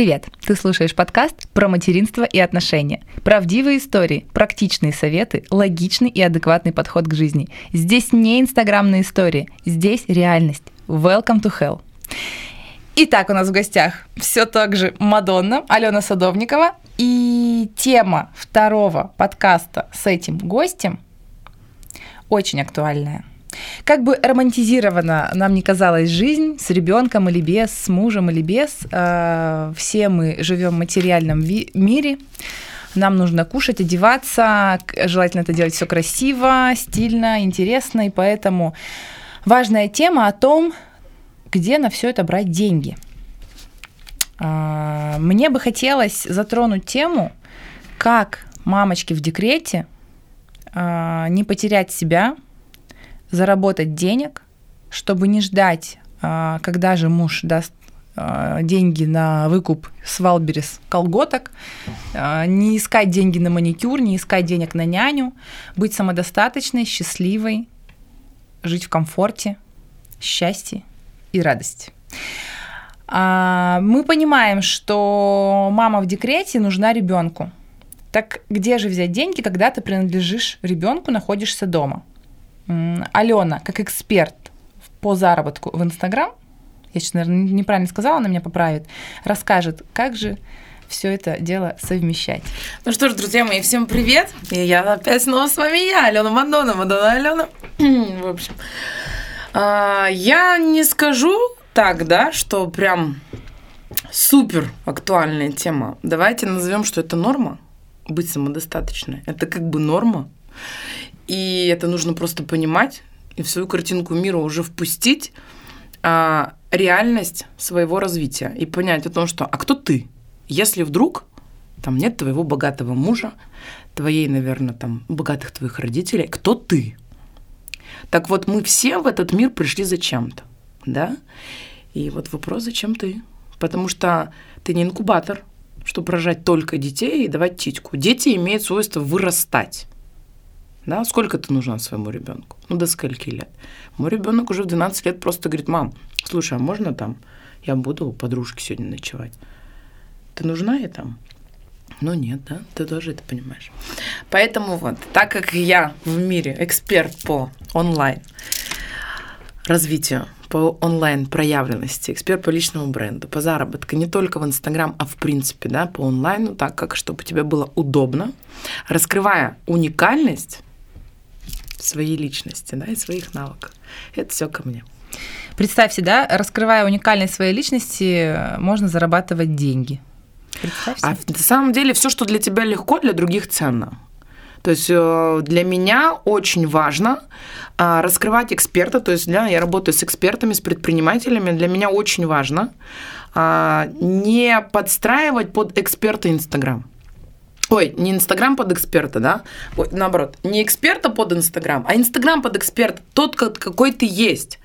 Привет! Ты слушаешь подкаст про материнство и отношения. Правдивые истории, практичные советы, логичный и адекватный подход к жизни. Здесь не инстаграмные истории, здесь реальность. Welcome to hell. Итак, у нас в гостях все так же Мадонна, Алена Садовникова. И тема второго подкаста с этим гостем очень актуальная. Как бы романтизирована нам не казалась жизнь с ребенком или без, с мужем или без, э, все мы живем в материальном мире. Нам нужно кушать, одеваться, желательно это делать все красиво, стильно, интересно, и поэтому важная тема о том, где на все это брать деньги. А, мне бы хотелось затронуть тему, как мамочки в декрете а, не потерять себя, заработать денег, чтобы не ждать, а, когда же муж даст а, деньги на выкуп с Вайлдберриз колготок, а, не искать деньги на маникюр, не искать денег на няню, быть самодостаточной, счастливой, жить в комфорте, счастье и радости. Мы понимаем, что мама в декрете нужна ребенку. Так где же взять деньги, когда ты принадлежишь ребенку, находишься дома? Алена, как эксперт по заработку в Инстаграм, я сейчас, наверное, неправильно сказала, она меня поправит, расскажет, как же все это дело совмещать. Ну что ж, друзья мои, всем привет! И я опять снова с вами я, Алена Мадонна, Мадонна Алена. в общем, а, я не скажу так, да, что прям супер актуальная тема. Давайте назовем, что это норма быть самодостаточной. Это как бы норма. И это нужно просто понимать и в свою картинку мира уже впустить а, реальность своего развития и понять о том, что а кто ты? Если вдруг там нет твоего богатого мужа, твоей, наверное, там богатых твоих родителей, кто ты? Так вот, мы все в этот мир пришли зачем-то, да? И вот вопрос, зачем ты? Потому что ты не инкубатор, чтобы рожать только детей и давать титьку. Дети имеют свойство вырастать. Да, сколько ты нужна своему ребенку? Ну, до скольки лет? Мой ребенок уже в 12 лет просто говорит, мам, слушай, а можно там я буду у подружки сегодня ночевать? Ты нужна я там? Ну нет, да, ты тоже это понимаешь. Поэтому вот, так как я в мире эксперт по онлайн развитию, по онлайн проявленности, эксперт по личному бренду, по заработку, не только в Инстаграм, а в принципе, да, по онлайну, так как, чтобы тебе было удобно, раскрывая уникальность своей личности, да, и своих навыков. Это все ко мне. Представьте, да, раскрывая уникальность своей личности, можно зарабатывать деньги. Представьте. А на самом деле все, что для тебя легко, для других ценно. То есть э, для меня очень важно а, раскрывать эксперта, то есть для, я работаю с экспертами, с предпринимателями, для меня очень важно а, не подстраивать под эксперта Инстаграм. Ой, не Инстаграм под эксперта, да? Ой, наоборот, не эксперта под Инстаграм, а Инстаграм под эксперта, тот, какой ты есть.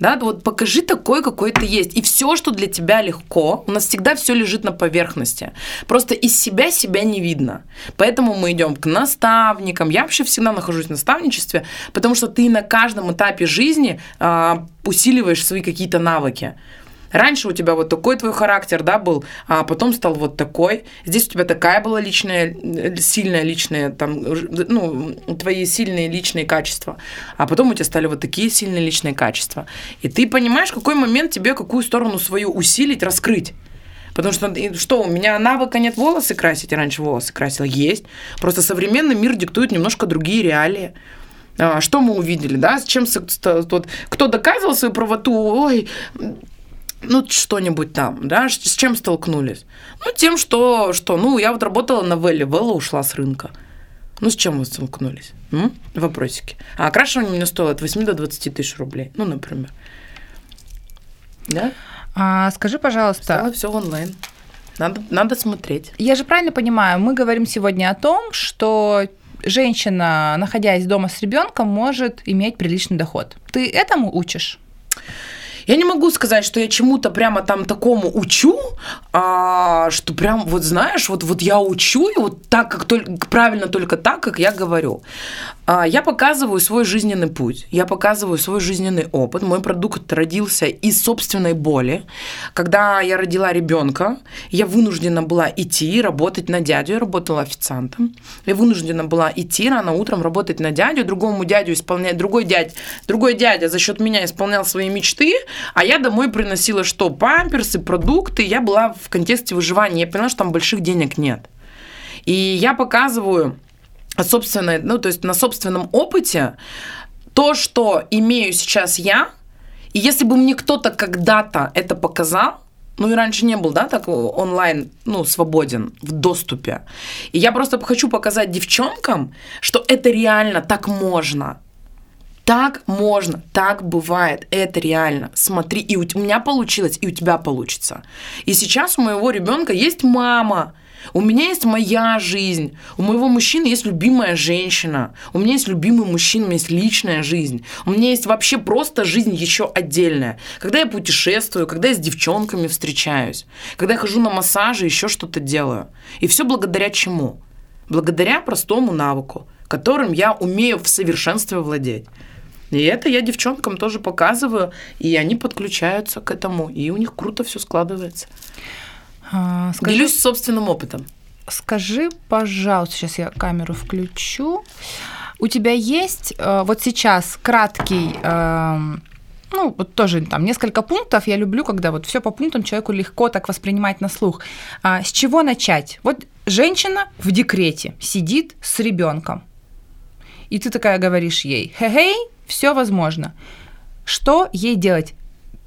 Да, вот покажи такой, какой ты есть. И все, что для тебя легко, у нас всегда все лежит на поверхности. Просто из себя себя не видно. Поэтому мы идем к наставникам. Я вообще всегда нахожусь в наставничестве, потому что ты на каждом этапе жизни а, усиливаешь свои какие-то навыки. Раньше у тебя вот такой твой характер, да, был, а потом стал вот такой. Здесь у тебя такая была личная, сильная личная, там, ну, твои сильные личные качества. А потом у тебя стали вот такие сильные личные качества. И ты понимаешь, в какой момент тебе какую сторону свою усилить, раскрыть. Потому что, что, у меня навыка нет волосы красить, я раньше волосы красила, есть. Просто современный мир диктует немножко другие реалии. А, что мы увидели, да, с чем тот, кто доказывал свою правоту, ой, ну, что-нибудь там, да, с чем столкнулись? Ну, тем, что, что, ну, я вот работала на Велле, Велла ушла с рынка. Ну, с чем вы столкнулись? М? Вопросики. А окрашивание мне стоило от 8 до 20 тысяч рублей, ну, например. Да? А, скажи, пожалуйста. Стало все онлайн. Надо, надо смотреть. Я же правильно понимаю, мы говорим сегодня о том, что женщина, находясь дома с ребенком, может иметь приличный доход. Ты этому учишь? Я не могу сказать, что я чему-то прямо там такому учу, а, что прям, вот знаешь, вот, вот я учу, и вот так, как только, правильно только так, как я говорю. А, я показываю свой жизненный путь, я показываю свой жизненный опыт. Мой продукт родился из собственной боли. Когда я родила ребенка, я вынуждена была идти работать на дядю. Я работала официантом. Я вынуждена была идти рано утром работать на дядю, другому дядю исполнять, другой дядь, другой дядя за счет меня исполнял свои мечты, а я домой приносила что? Памперсы, продукты. Я была в контексте выживания. Я поняла, что там больших денег нет. И я показываю собственной, ну, то есть на собственном опыте то, что имею сейчас я, и если бы мне кто-то когда-то это показал, ну и раньше не был, да, так онлайн, ну, свободен в доступе. И я просто хочу показать девчонкам, что это реально, так можно. Так можно, так бывает, это реально. Смотри, и у меня получилось, и у тебя получится. И сейчас у моего ребенка есть мама, у меня есть моя жизнь, у моего мужчины есть любимая женщина, у меня есть любимый мужчина, у меня есть личная жизнь, у меня есть вообще просто жизнь еще отдельная. Когда я путешествую, когда я с девчонками встречаюсь, когда я хожу на массажи, еще что-то делаю. И все благодаря чему? Благодаря простому навыку, которым я умею в совершенстве владеть. И это я девчонкам тоже показываю, и они подключаются к этому, и у них круто все складывается. А, скажи, Делюсь собственным опытом. Скажи, пожалуйста, сейчас я камеру включу. У тебя есть э, вот сейчас краткий, э, ну, вот тоже там несколько пунктов. Я люблю, когда вот все по пунктам человеку легко так воспринимать на слух. А, с чего начать? Вот женщина в декрете сидит с ребенком. И ты такая говоришь ей, хе-хей, все возможно. Что ей делать?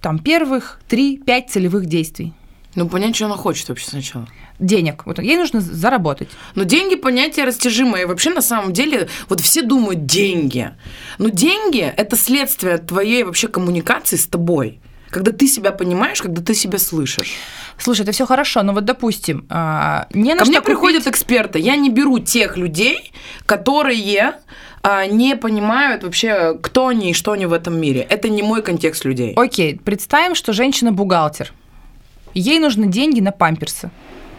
Там первых три-пять целевых действий. Ну, понять, что она хочет вообще сначала. Денег. Вот ей нужно заработать. Но деньги понятие растяжимое. И вообще, на самом деле, вот все думают деньги. Но деньги – это следствие твоей вообще коммуникации с тобой. Когда ты себя понимаешь, когда ты себя слышишь. Слушай, это все хорошо, но вот допустим, а, не на Ко мне купить... приходят эксперты. Я не беру тех людей, которые не понимают вообще, кто они и что они в этом мире. Это не мой контекст людей. Окей, представим, что женщина бухгалтер ей нужны деньги на памперсы.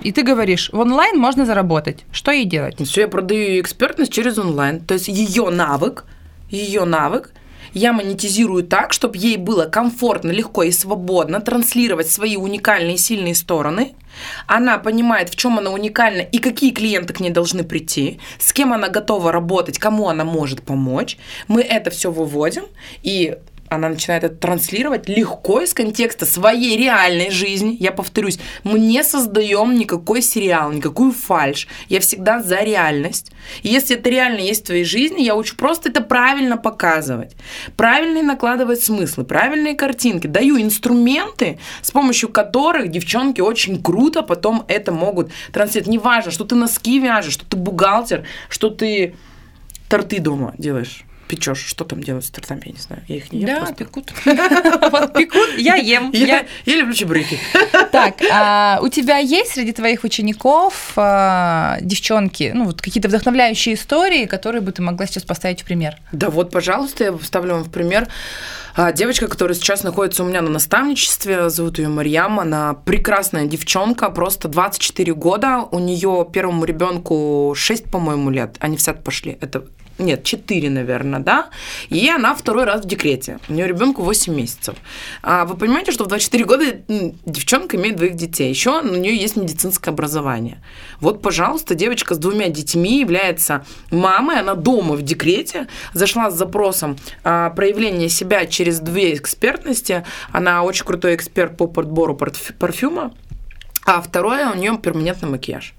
И ты говоришь, в онлайн можно заработать. Что ей делать? Все, я продаю экспертность через онлайн. То есть ее навык, ее навык я монетизирую так, чтобы ей было комфортно, легко и свободно транслировать свои уникальные сильные стороны. Она понимает, в чем она уникальна и какие клиенты к ней должны прийти, с кем она готова работать, кому она может помочь. Мы это все выводим, и она начинает это транслировать легко из контекста своей реальной жизни. Я повторюсь, мы не создаем никакой сериал, никакую фальш. Я всегда за реальность. И если это реально есть в твоей жизни, я учу просто это правильно показывать. Правильно накладывать смыслы, правильные картинки. Даю инструменты, с помощью которых девчонки очень круто потом это могут транслировать. Неважно, что ты носки вяжешь, что ты бухгалтер, что ты торты дома делаешь печешь. Что там делают с тортами, я не знаю. Я их не ем Да, просто. пекут. Пекут, я ем. Я люблю чебуреки. Так, а у тебя есть среди твоих учеников а, девчонки, ну вот какие-то вдохновляющие истории, которые бы ты могла сейчас поставить в пример? Да вот, пожалуйста, я поставлю вам в пример. А, девочка, которая сейчас находится у меня на наставничестве, зовут ее Марьям, она прекрасная девчонка, просто 24 года, у нее первому ребенку 6, по-моему, лет, они в сад пошли, это нет, 4, наверное, да, и она второй раз в декрете. У нее ребенку 8 месяцев. А вы понимаете, что в 24 года девчонка имеет двоих детей. Еще у нее есть медицинское образование. Вот, пожалуйста, девочка с двумя детьми является мамой, она дома в декрете, зашла с запросом а, проявления себя через две экспертности. Она очень крутой эксперт по подбору парфюма. А второе, у нее перманентный макияж.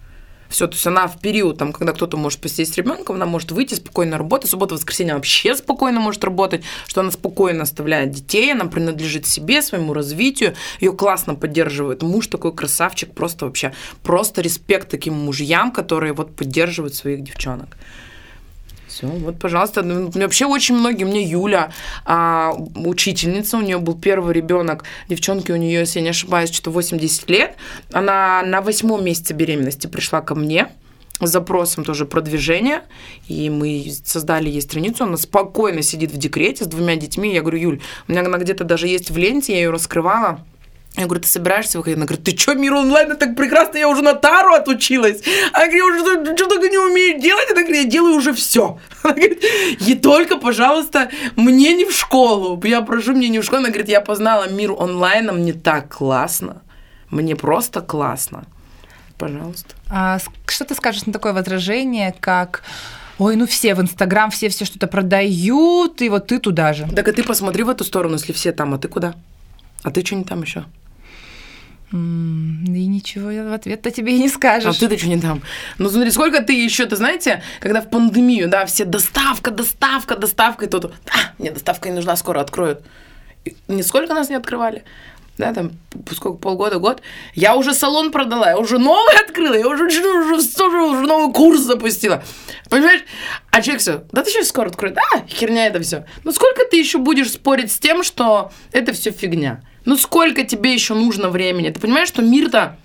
Все, то есть она в период, там, когда кто-то может посидеть с ребенком, она может выйти спокойно работать, суббота, воскресенье вообще спокойно может работать, что она спокойно оставляет детей, она принадлежит себе, своему развитию, ее классно поддерживает муж такой красавчик, просто вообще, просто респект таким мужьям, которые вот поддерживают своих девчонок. Все, вот, пожалуйста. Ну, вообще очень многие. Мне Юля, а, учительница, у нее был первый ребенок, девчонки у нее, если я не ошибаюсь, что 80 лет. Она на восьмом месяце беременности пришла ко мне с запросом тоже продвижения, и мы создали ей страницу, она спокойно сидит в декрете с двумя детьми, я говорю, Юль, у меня она где-то даже есть в ленте, я ее раскрывала, я говорю, ты собираешься выходить? Она говорит, ты что, мир онлайн, это так прекрасно, я уже на тару отучилась. А я говорю, я уже что, что только не умею делать. Она говорит, я делаю уже все. Она говорит, и только, пожалуйста, мне не в школу. Я прошу, мне не в школу. Она говорит, я познала мир онлайна, мне так классно. Мне просто классно. Пожалуйста. А что ты скажешь на такое возражение, как ой, ну все в Инстаграм, все все что-то продают, и вот ты туда же. Так а ты посмотри в эту сторону, если все там, а ты куда? А ты что не там еще? И ничего в ответ-то тебе и не скажешь. А ты-то что не там? Ну смотри, сколько ты еще, ты знаете, когда в пандемию, да, все доставка, доставка, доставка, и тут, а, мне доставка не нужна, скоро откроют. И нисколько нас не открывали да, там, сколько, полгода, год, я уже салон продала, я уже новый открыла, я уже, уже, уже, уже, уже новый курс запустила. Понимаешь? А человек все, да ты сейчас скоро откроет, а, херня это все. Ну сколько ты еще будешь спорить с тем, что это все фигня? Ну сколько тебе еще нужно времени? Ты понимаешь, что мир-то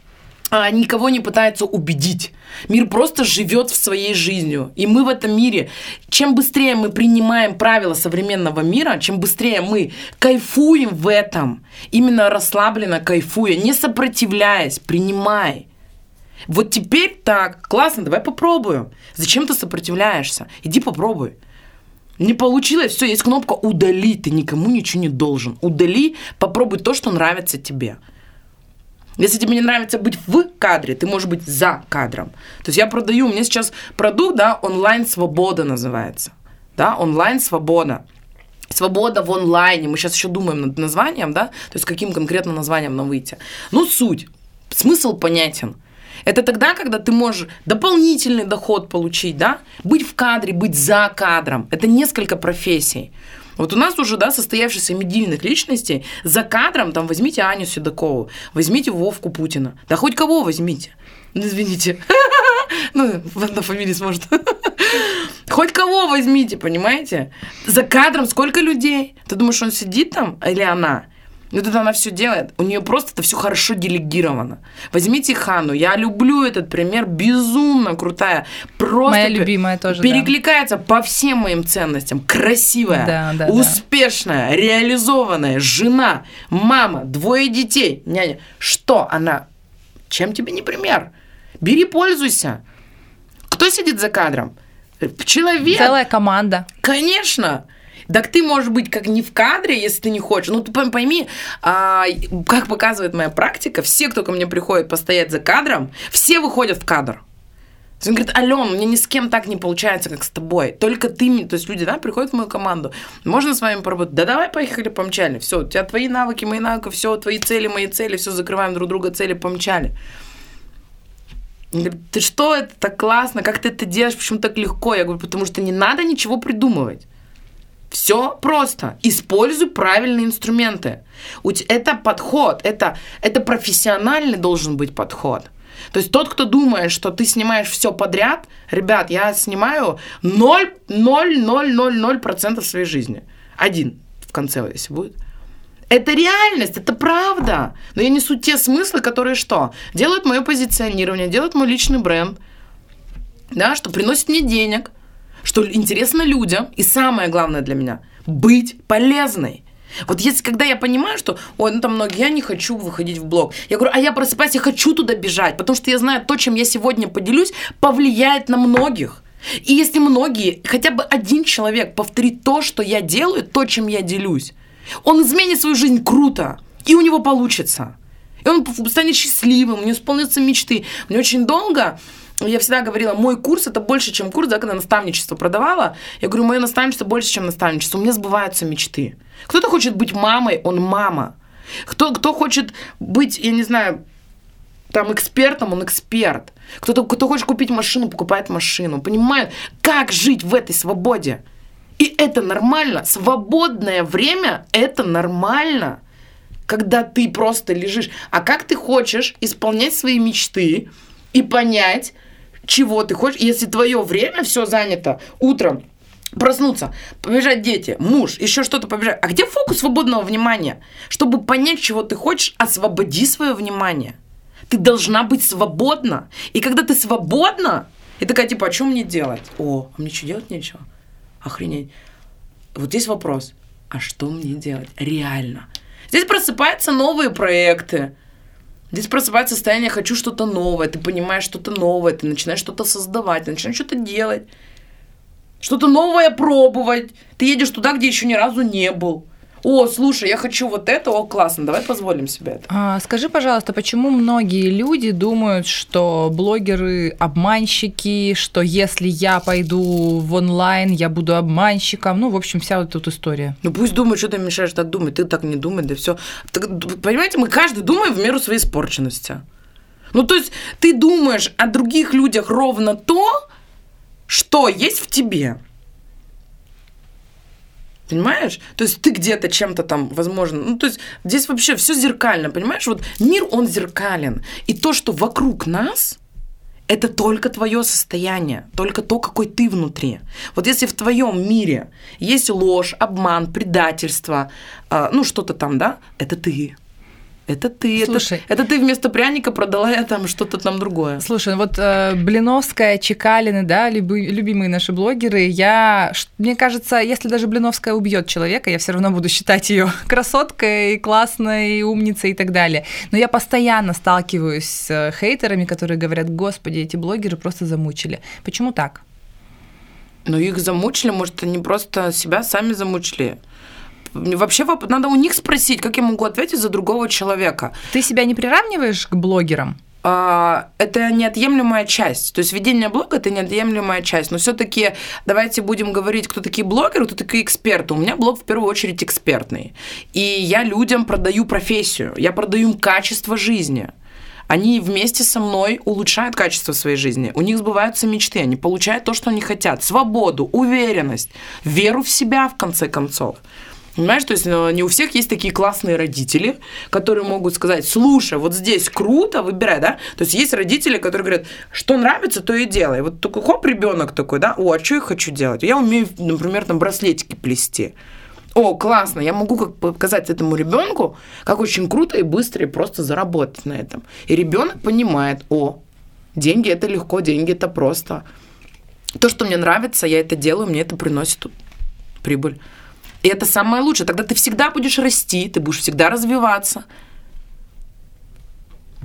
а, никого не пытается убедить. Мир просто живет в своей жизнью. И мы в этом мире, чем быстрее мы принимаем правила современного мира, чем быстрее мы кайфуем в этом, именно расслабленно кайфуя, не сопротивляясь, принимай. Вот теперь так, классно, давай попробуем. Зачем ты сопротивляешься? Иди попробуй. Не получилось, все, есть кнопка удали, ты никому ничего не должен. Удали, попробуй то, что нравится тебе. Если тебе не нравится быть в кадре, ты можешь быть за кадром. То есть я продаю, у меня сейчас продукт, да, онлайн-свобода называется. Да, онлайн-свобода. Свобода в онлайне. Мы сейчас еще думаем над названием, да, то есть каким конкретно названием нам выйти. Ну, суть. Смысл понятен. Это тогда, когда ты можешь дополнительный доход получить, да, быть в кадре, быть за кадром. Это несколько профессий. Вот у нас уже, да, состоявшихся медийных личностей за кадром, там, возьмите Аню Седокову, возьмите Вовку Путина, да хоть кого возьмите. Ну, извините. Ну, на фамилии сможет. Хоть кого возьмите, понимаете? За кадром сколько людей? Ты думаешь, он сидит там или она? Вот это она все делает. У нее просто это все хорошо делегировано. Возьмите Хану. Я люблю этот пример. Безумно крутая. Просто Моя любимая тоже. Перекликается да. по всем моим ценностям. Красивая, да, да, успешная, да. реализованная жена, мама, двое детей, няня. Что она? Чем тебе не пример? Бери, пользуйся. Кто сидит за кадром? Человек. Целая команда. Конечно. Так ты можешь быть как не в кадре, если ты не хочешь. Ну, ты пойми, а, как показывает моя практика, все, кто ко мне приходит постоять за кадром, все выходят в кадр. То есть он говорит, Ален, мне ни с кем так не получается, как с тобой. Только ты, то есть люди, да, приходят в мою команду. Можно с вами поработать? Да давай поехали, помчали. Все, у тебя твои навыки, мои навыки, все, твои цели, мои цели, все, закрываем друг друга цели, помчали. Он говорит, ты что, это так классно, как ты это делаешь, почему так легко? Я говорю, потому что не надо ничего придумывать. Все просто. Используй правильные инструменты. Это подход, это, это профессиональный должен быть подход. То есть тот, кто думает, что ты снимаешь все подряд, ребят, я снимаю 0,0000% своей жизни. Один в конце, если будет. Это реальность, это правда. Но я несу те смыслы, которые что? Делают мое позиционирование, делают мой личный бренд, да, что приносит мне денег – что интересно людям, и самое главное для меня, быть полезной. Вот если, когда я понимаю, что, ой, ну там многие, я не хочу выходить в блог. Я говорю, а я просыпаюсь, я хочу туда бежать, потому что я знаю, то, чем я сегодня поделюсь, повлияет на многих. И если многие, хотя бы один человек повторит то, что я делаю, то, чем я делюсь, он изменит свою жизнь круто, и у него получится. И он станет счастливым, у него исполнятся мечты. Мне очень долго я всегда говорила, мой курс это больше, чем курс, да, когда наставничество продавала. Я говорю, мое наставничество больше, чем наставничество. У меня сбываются мечты. Кто-то хочет быть мамой, он мама. Кто, кто хочет быть, я не знаю, там экспертом, он эксперт. Кто-то, кто хочет купить машину, покупает машину. Понимает, как жить в этой свободе. И это нормально. Свободное время – это нормально. Когда ты просто лежишь. А как ты хочешь исполнять свои мечты и понять, чего ты хочешь. Если твое время все занято утром, проснуться, побежать дети, муж, еще что-то побежать. А где фокус свободного внимания? Чтобы понять, чего ты хочешь, освободи свое внимание. Ты должна быть свободна. И когда ты свободна, и такая, типа, а что мне делать? О, а мне что делать нечего? Охренеть. Вот здесь вопрос. А что мне делать? Реально. Здесь просыпаются новые проекты. Здесь просыпается состояние «хочу что-то новое», ты понимаешь что-то новое, ты начинаешь что-то создавать, ты начинаешь что-то делать. что-то новое пробовать. Ты едешь туда, где еще ни разу не был. О, слушай, я хочу вот это, о, классно, давай позволим себе это. А, скажи, пожалуйста, почему многие люди думают, что блогеры обманщики, что если я пойду в онлайн, я буду обманщиком, ну, в общем, вся вот эта история. Ну пусть думают, что ты мешаешь так думать, ты так не думай, да все. Понимаете, мы каждый думаем в меру своей испорченности. Ну, то есть ты думаешь о других людях ровно то, что есть в тебе. Понимаешь? То есть ты где-то чем-то там, возможно, ну то есть здесь вообще все зеркально, понимаешь? Вот мир, он зеркален. И то, что вокруг нас, это только твое состояние, только то, какой ты внутри. Вот если в твоем мире есть ложь, обман, предательство, э, ну что-то там, да, это ты. Это ты. Слушай, это, это ты вместо пряника продала я там что-то там другое. Слушай, вот э, Блиновская, Чекалины, да, люби, любимые наши блогеры, я, мне кажется, если даже Блиновская убьет человека, я все равно буду считать ее красоткой, классной, умницей и так далее. Но я постоянно сталкиваюсь с э, хейтерами, которые говорят, господи, эти блогеры просто замучили. Почему так? Ну, их замучили, может, они просто себя сами замучили. Вообще надо у них спросить, как я могу ответить за другого человека. Ты себя не приравниваешь к блогерам? А, это неотъемлемая часть. То есть ведение блога это неотъемлемая часть. Но все-таки давайте будем говорить, кто такие блогеры, кто такие эксперты. У меня блог в первую очередь экспертный. И я людям продаю профессию, я продаю им качество жизни. Они вместе со мной улучшают качество своей жизни. У них сбываются мечты, они получают то, что они хотят. Свободу, уверенность, веру в себя, в конце концов. Понимаешь, то есть ну, не у всех есть такие классные родители, которые могут сказать, слушай, вот здесь круто, выбирай, да? То есть есть родители, которые говорят, что нравится, то и делай. Вот такой хоп, ребенок такой, да, о, а что я хочу делать? Я умею, например, там браслетики плести. О, классно, я могу как показать этому ребенку, как очень круто и быстро и просто заработать на этом. И ребенок понимает, о, деньги это легко, деньги это просто. То, что мне нравится, я это делаю, мне это приносит прибыль. И это самое лучшее. Тогда ты всегда будешь расти, ты будешь всегда развиваться.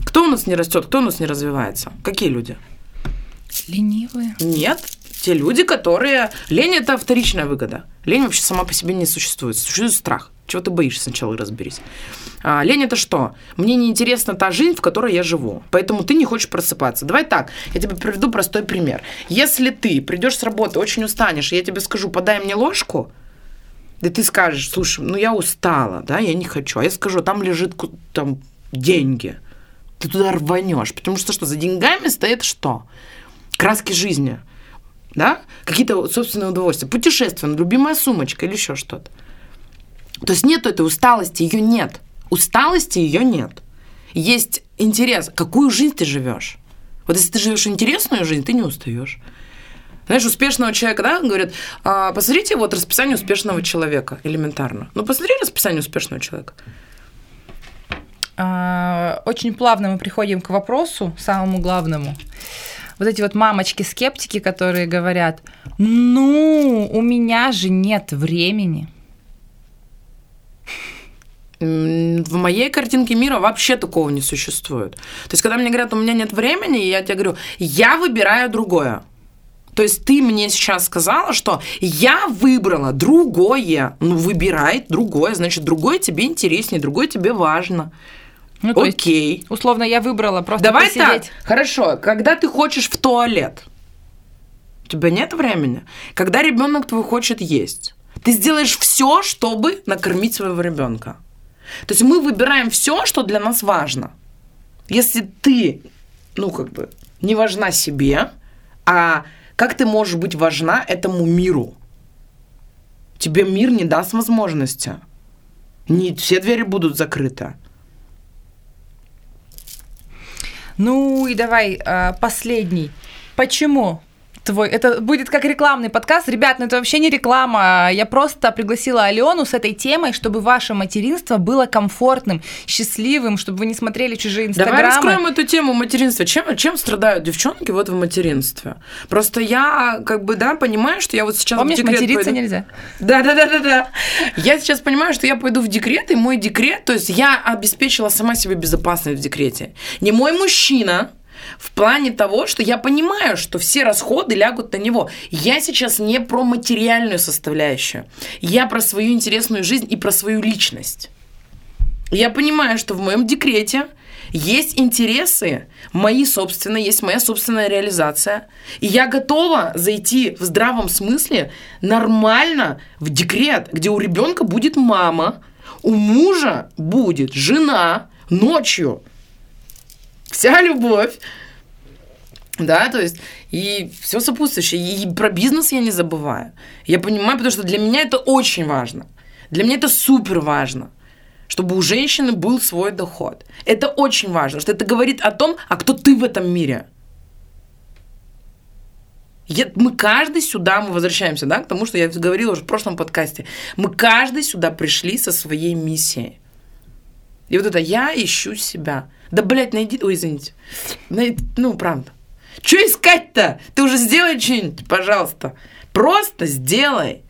Кто у нас не растет, кто у нас не развивается? Какие люди? Ленивые. Нет, те люди, которые... Лень – это вторичная выгода. Лень вообще сама по себе не существует. Существует страх. Чего ты боишься сначала, разберись. А, лень – это что? Мне неинтересна та жизнь, в которой я живу. Поэтому ты не хочешь просыпаться. Давай так, я тебе приведу простой пример. Если ты придешь с работы, очень устанешь, и я тебе скажу, подай мне ложку – да ты скажешь, слушай, ну я устала, да, я не хочу. А я скажу, там лежит там деньги. Ты туда рванешь. Потому что что, за деньгами стоит что? Краски жизни. Да? Какие-то собственные удовольствия. Путешествие, любимая сумочка или еще что-то. То есть нет этой усталости, ее нет. Усталости ее нет. Есть интерес. Какую жизнь ты живешь? Вот если ты живешь интересную жизнь, ты не устаешь. Знаешь, успешного человека, да, говорят, а, посмотрите вот расписание успешного человека, элементарно. Ну, посмотри расписание успешного человека. А, очень плавно мы приходим к вопросу, самому главному. Вот эти вот мамочки-скептики, которые говорят, ну, у меня же нет времени. В моей картинке мира вообще такого не существует. То есть, когда мне говорят, у меня нет времени, я тебе говорю, я выбираю другое. То есть ты мне сейчас сказала, что я выбрала другое. Ну, выбирай другое, значит, другое тебе интереснее, другое тебе важно. Ну, то Окей. Есть, условно, я выбрала просто Давай посидеть. так, хорошо, когда ты хочешь в туалет, у тебя нет времени. Когда ребенок твой хочет есть, ты сделаешь все, чтобы накормить своего ребенка. То есть мы выбираем все, что для нас важно. Если ты, ну, как бы, не важна себе, а как ты можешь быть важна этому миру? Тебе мир не даст возможности. Не все двери будут закрыты. Ну и давай а, последний. Почему твой. Это будет как рекламный подкаст. Ребят, ну это вообще не реклама. Я просто пригласила Алену с этой темой, чтобы ваше материнство было комфортным, счастливым, чтобы вы не смотрели чужие инстаграмы. Давай раскроем эту тему материнства. Чем, чем страдают девчонки вот в материнстве? Просто я как бы, да, понимаю, что я вот сейчас Помнишь, в декрет материться пойду... нельзя? Да-да-да-да-да. Я сейчас понимаю, что я пойду в декрет, и мой декрет, то есть я обеспечила сама себе безопасность в декрете. Не мой мужчина, В плане того, что я понимаю, что все расходы лягут на него. Я сейчас не про материальную составляющую. Я про свою интересную жизнь и про свою личность. Я понимаю, что в моем декрете есть интересы мои собственные, есть моя собственная реализация. И я готова зайти в здравом смысле нормально в декрет, где у ребенка будет мама, у мужа будет жена ночью. Вся любовь. Да, то есть и все сопутствующее. И про бизнес я не забываю. Я понимаю, потому что для меня это очень важно. Для меня это супер важно чтобы у женщины был свой доход. Это очень важно, что это говорит о том, а кто ты в этом мире. Я, мы каждый сюда, мы возвращаемся, да, к тому, что я говорила уже в прошлом подкасте. Мы каждый сюда пришли со своей миссией. И вот это я ищу себя. Да, блядь, найди... Ой, извините. Найди... Ну, правда. Что искать-то? Ты уже сделай что-нибудь, пожалуйста. Просто сделай.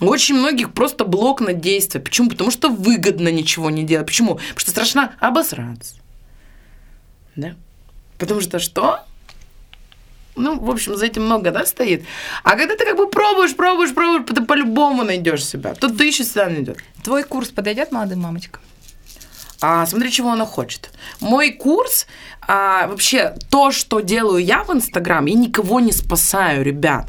У очень многих просто блок на действие. Почему? Потому что выгодно ничего не делать. Почему? Потому что страшно обосраться. Да? Потому что что? Ну, в общем, за этим много, да, стоит. А когда ты как бы пробуешь, пробуешь, пробуешь, ты по-любому найдешь себя. Тут ты ищешь, всегда найдет. Твой курс подойдет молодым мамочкам? А, смотри, чего она хочет. Мой курс, а, вообще, то, что делаю я в Инстаграм, я никого не спасаю, ребят.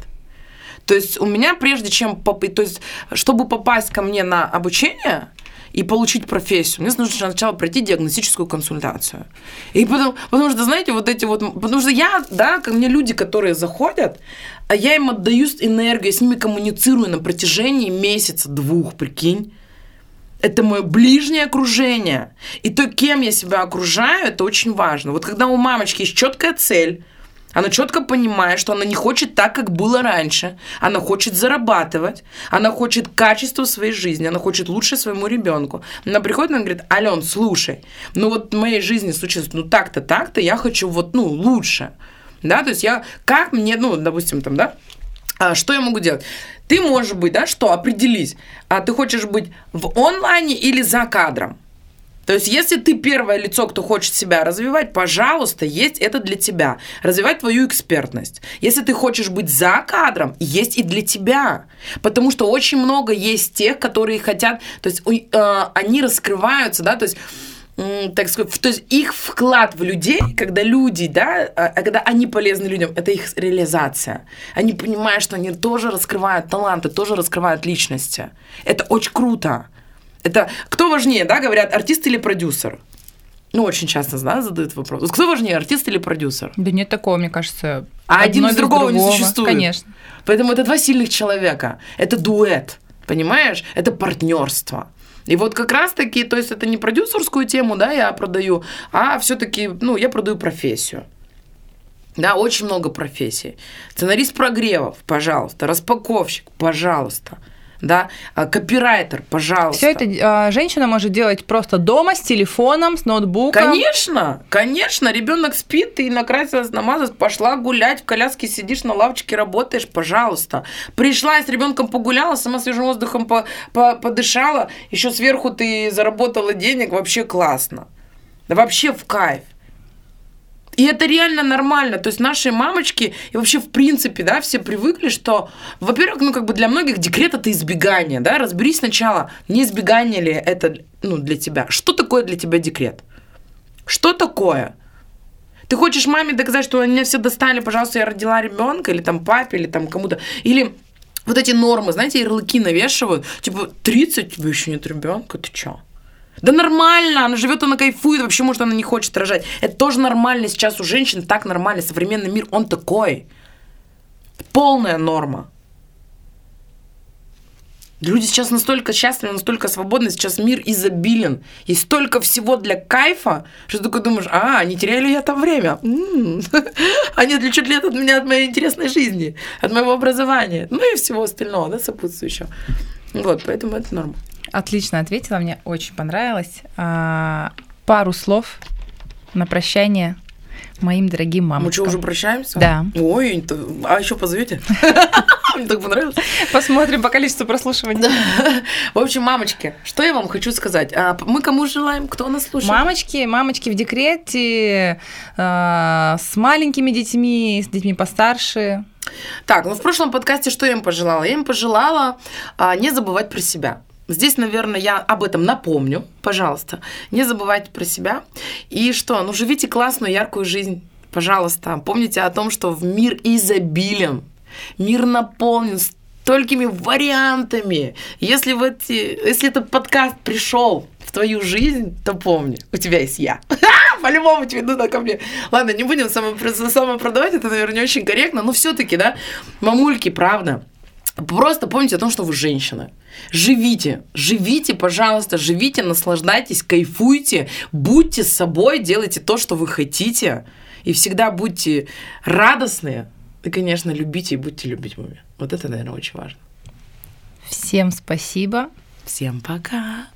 То есть у меня, прежде чем, то есть, чтобы попасть ко мне на обучение, и получить профессию, мне нужно сначала пройти диагностическую консультацию. И потом, потому что, знаете, вот эти вот, потому что я, да, ко мне люди, которые заходят, а я им отдаю энергию, я с ними коммуницирую на протяжении месяца, двух, прикинь. Это мое ближнее окружение. И то, кем я себя окружаю, это очень важно. Вот когда у мамочки есть четкая цель, она четко понимает, что она не хочет так, как было раньше. Она хочет зарабатывать. Она хочет качество своей жизни. Она хочет лучше своему ребенку. Она приходит и говорит, Ален, слушай, ну вот в моей жизни случилось ну так-то, так-то, я хочу вот, ну, лучше. Да, то есть я, как мне, ну, допустим, там, да, что я могу делать? Ты можешь быть, да, что, определись, а ты хочешь быть в онлайне или за кадром? То есть, если ты первое лицо, кто хочет себя развивать, пожалуйста, есть это для тебя. Развивать твою экспертность. Если ты хочешь быть за кадром, есть и для тебя. Потому что очень много есть тех, которые хотят, то есть э, они раскрываются, да, то есть так сказать, то есть их вклад в людей, когда люди, да, а, а когда они полезны людям, это их реализация. Они понимают, что они тоже раскрывают таланты, тоже раскрывают личности. Это очень круто. Это кто важнее, да, говорят, артист или продюсер? Ну, очень часто, да, задают вопрос. Кто важнее, артист или продюсер? Да нет такого, мне кажется. А один из другого, другого не существует. Конечно. Поэтому это два сильных человека. Это дуэт, понимаешь? Это партнерство. И вот как раз-таки, то есть это не продюсерскую тему, да, я продаю, а все-таки, ну, я продаю профессию. Да, очень много профессий. Сценарист прогревов, пожалуйста. Распаковщик, пожалуйста да, а, копирайтер, пожалуйста. Все это а, женщина может делать просто дома с телефоном, с ноутбуком. Конечно, конечно, ребенок спит, ты накрасилась, намазалась, пошла гулять, в коляске сидишь на лавочке, работаешь, пожалуйста. Пришла с ребенком погуляла, сама свежим воздухом по по подышала, еще сверху ты заработала денег, вообще классно. Вообще в кайф. И это реально нормально. То есть наши мамочки и вообще в принципе, да, все привыкли, что, во-первых, ну как бы для многих декрет это избегание, да, разберись сначала, не избегание ли это, ну, для тебя. Что такое для тебя декрет? Что такое? Ты хочешь маме доказать, что они меня все достали, пожалуйста, я родила ребенка, или там папе, или там кому-то. Или вот эти нормы, знаете, ярлыки навешивают, типа, 30, тебе еще нет ребенка, ты чё? Да нормально, она живет, она кайфует, вообще, может, она не хочет рожать. Это тоже нормально сейчас у женщин, так нормально. Современный мир, он такой. Полная норма. Люди сейчас настолько счастливы, настолько свободны, сейчас мир изобилен. Есть столько всего для кайфа, что ты такой думаешь, а, не теряю ли я там время? Они отличат ли от меня, от моей интересной жизни, от моего образования, ну и всего остального, да, сопутствующего. Вот, поэтому это норма. Отлично ответила, мне очень понравилось. А, пару слов на прощание моим дорогим мамочкам. Мы что, уже прощаемся? Да. Ой, а еще позовете? Мне так понравилось. Посмотрим по количеству прослушиваний. В общем, мамочки, что я вам хочу сказать? А, Мы кому желаем? Кто нас слушает? Мамочки, мамочки в декрете, э, с маленькими детьми, с детьми постарше. Так, ну в прошлом подкасте что я им пожелала? Я им пожелала а, не забывать про себя. Здесь, наверное, я об этом напомню, пожалуйста. Не забывайте про себя. И что? Ну, живите классную, яркую жизнь. Пожалуйста, помните о том, что в мир изобилен. Мир наполнен столькими вариантами. Если, в эти, если этот подкаст пришел в твою жизнь, то помни, у тебя есть я. По-любому тебе надо ко мне. Ладно, не будем самопро- самопродавать, это, наверное, не очень корректно, но все-таки, да, мамульки, правда, Просто помните о том, что вы женщина. Живите, живите, пожалуйста, живите, наслаждайтесь, кайфуйте, будьте с собой, делайте то, что вы хотите, и всегда будьте радостные, и, конечно, любите и будьте любимыми. Вот это, наверное, очень важно. Всем спасибо. Всем пока!